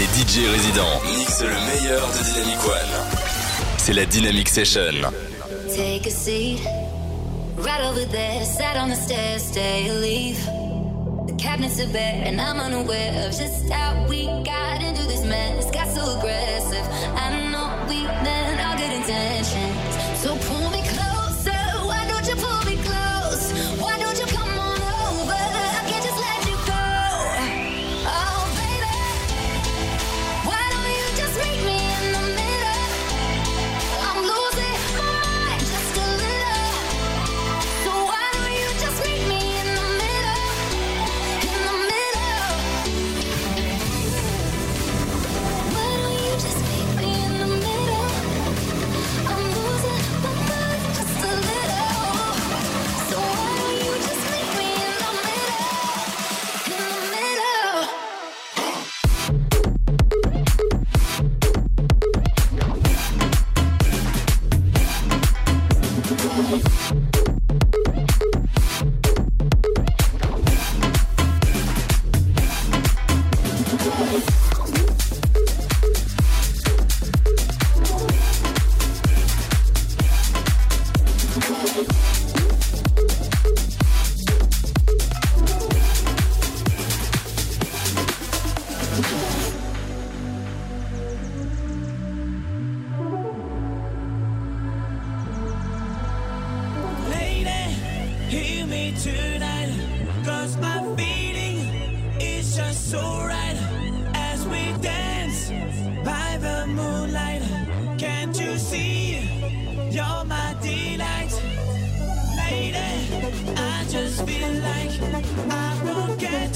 Les DJ résidents mixent le meilleur de Dynamic One. C'est la Dynamic Session. Take a seat. Right over there, sat on the stairs, stay or leave. The cabinets are bare, and I'm unaware of just how we got into this mess. Got so aggressive. I know we meant all good intentions.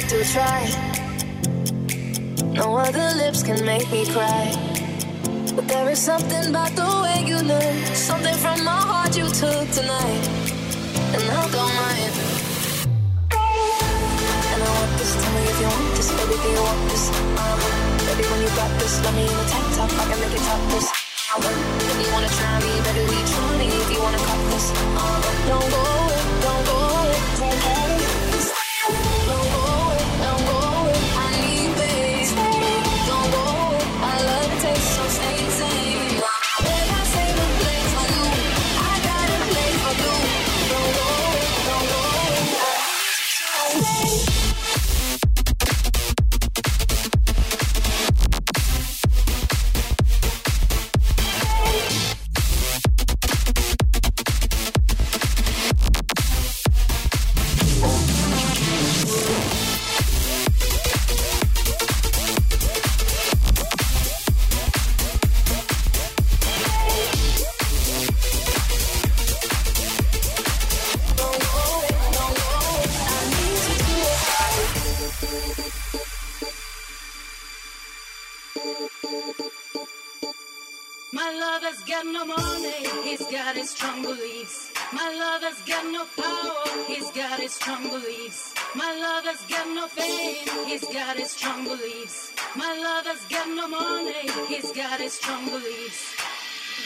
I do try. No other lips can make me cry. But there is something about the way you look, something from my heart you took tonight, and I don't mind. And I want this, tell me if you want this, baby, do you want this? Um, baby, when you got this, let me in a tank top, I can make it top this. Um, if you wanna try me, better be trying. If you wanna cut this, um, don't go, don't go, don't go.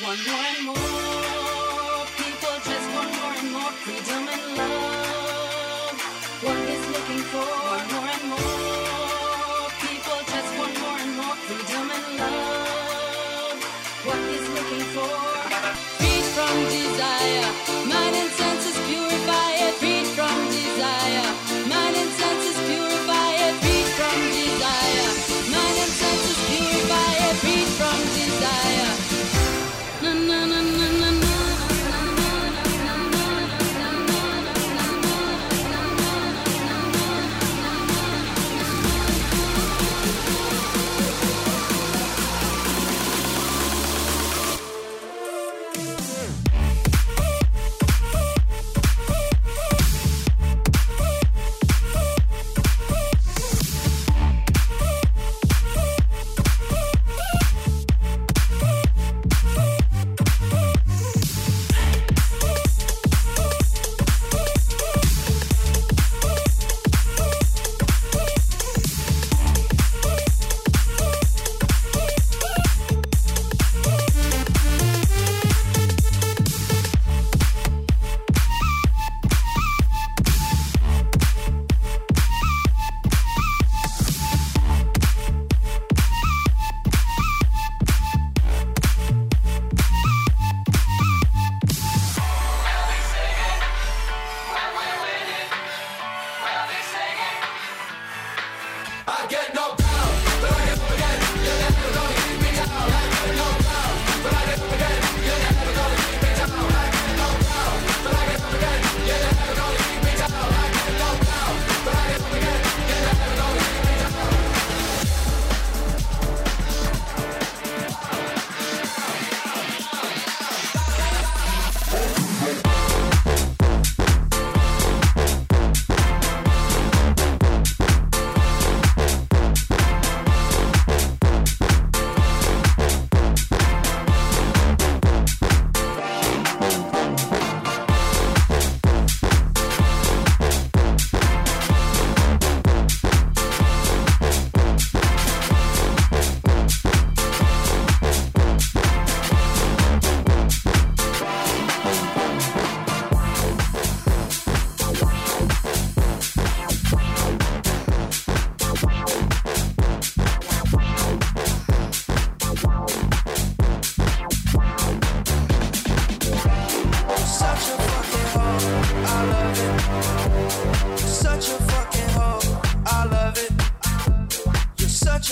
One, one more.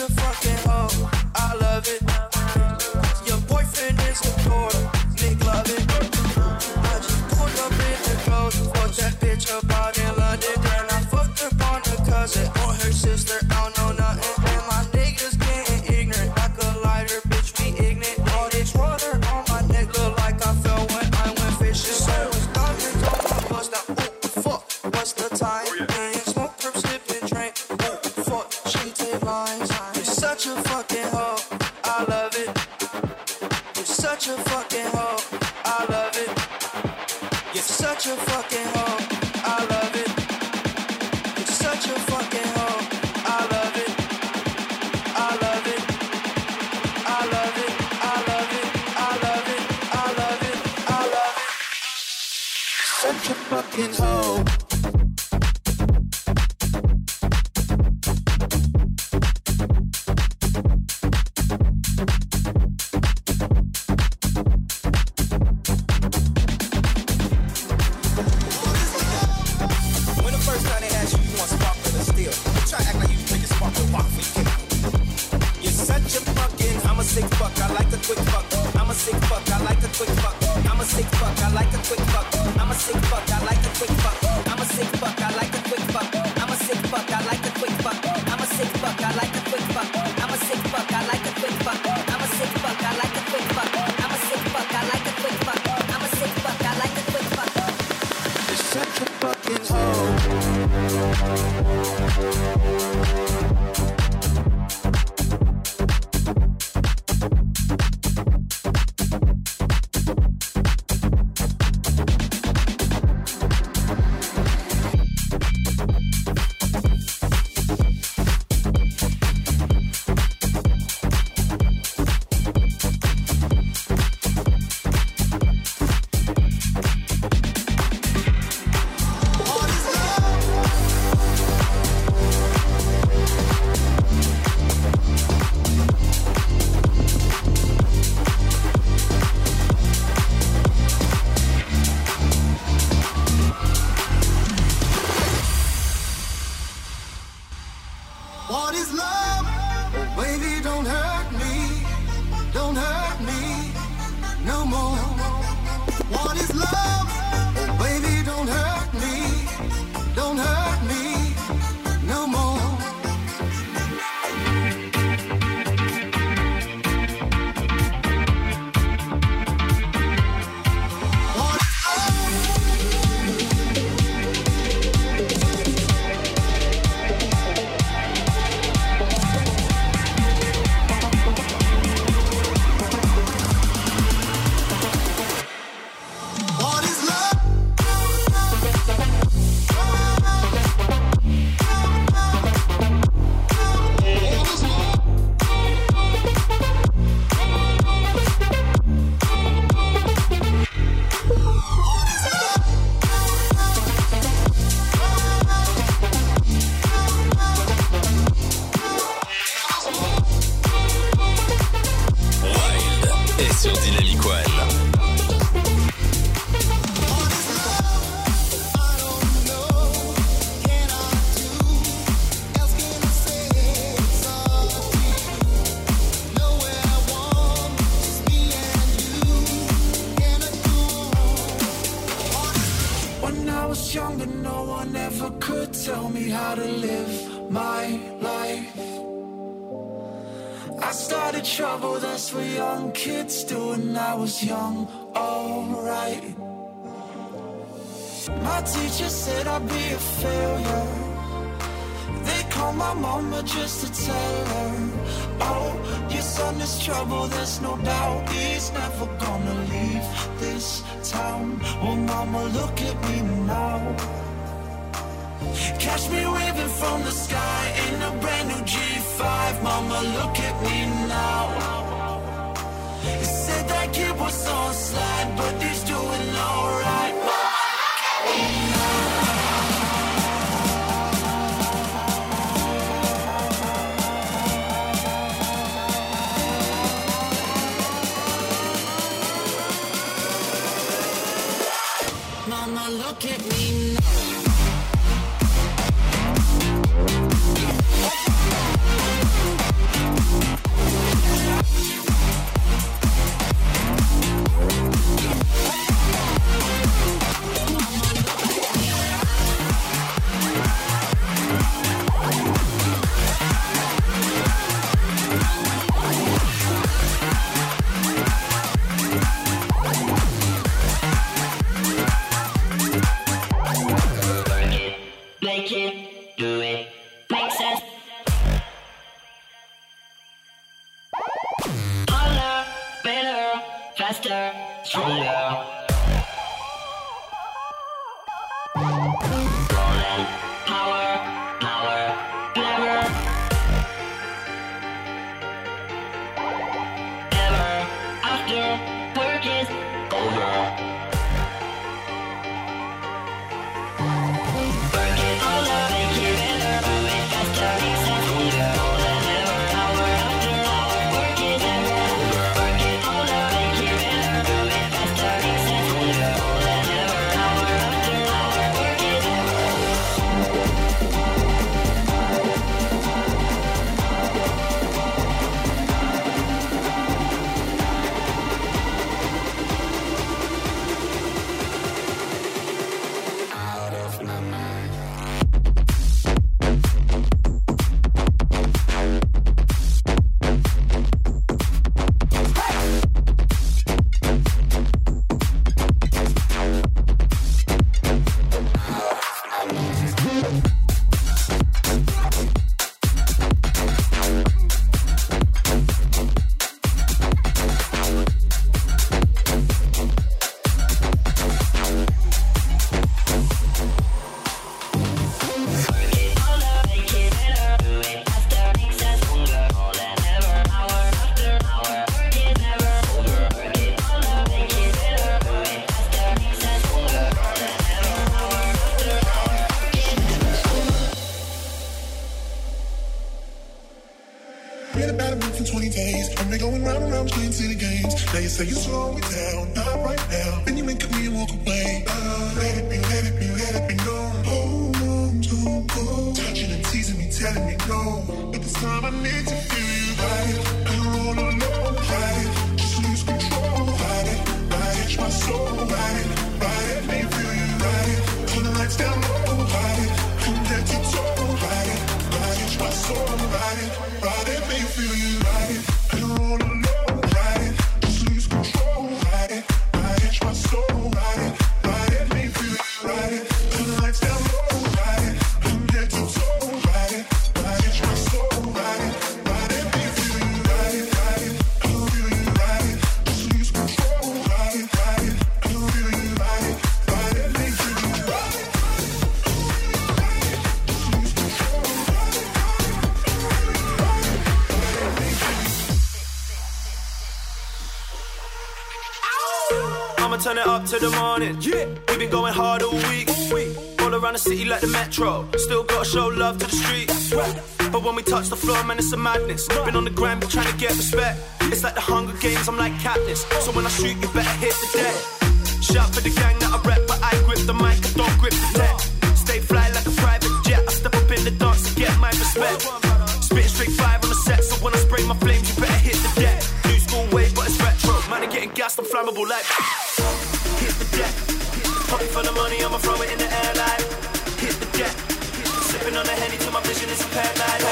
to fucking hoe. I love it. young, but no one ever could tell me how to live my life. I started trouble, that's what young kids do, and I was young, alright. My teacher said I'd be a failure. They called my mama just to tell her. Oh, your son is trouble, there's no doubt. He's never gonna leave this town. Oh, mama, look at me now. Catch me waving from the sky In a brand new G5 Mama, look at me now. Said that kid was on slide, but Look at me now. body, body, make you feel you. the morning. Yeah. We've been going hard all week. All, around the city like the metro. Still gotta show love to the streets. Right. But when we touch the floor, man, it's a madness. Right. Been on the grind, been trying to get respect. It's like the Hunger Games, I'm like Katniss. So when I shoot, you better hit the deck. Shout for the gang that I rep, but I grip the mic, I don't grip the deck. Stay fly like a private jet. I step up in the dance to get my respect. Spit straight fire on the set, so when I spray my flames, you better hit the deck. New school way, but it's retro. Man, I'm getting gassed, I'm flammable like. Fucking for the money, I'ma throw it in the air like hit the jet. Sipping on the henny till my vision is impaired.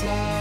slide.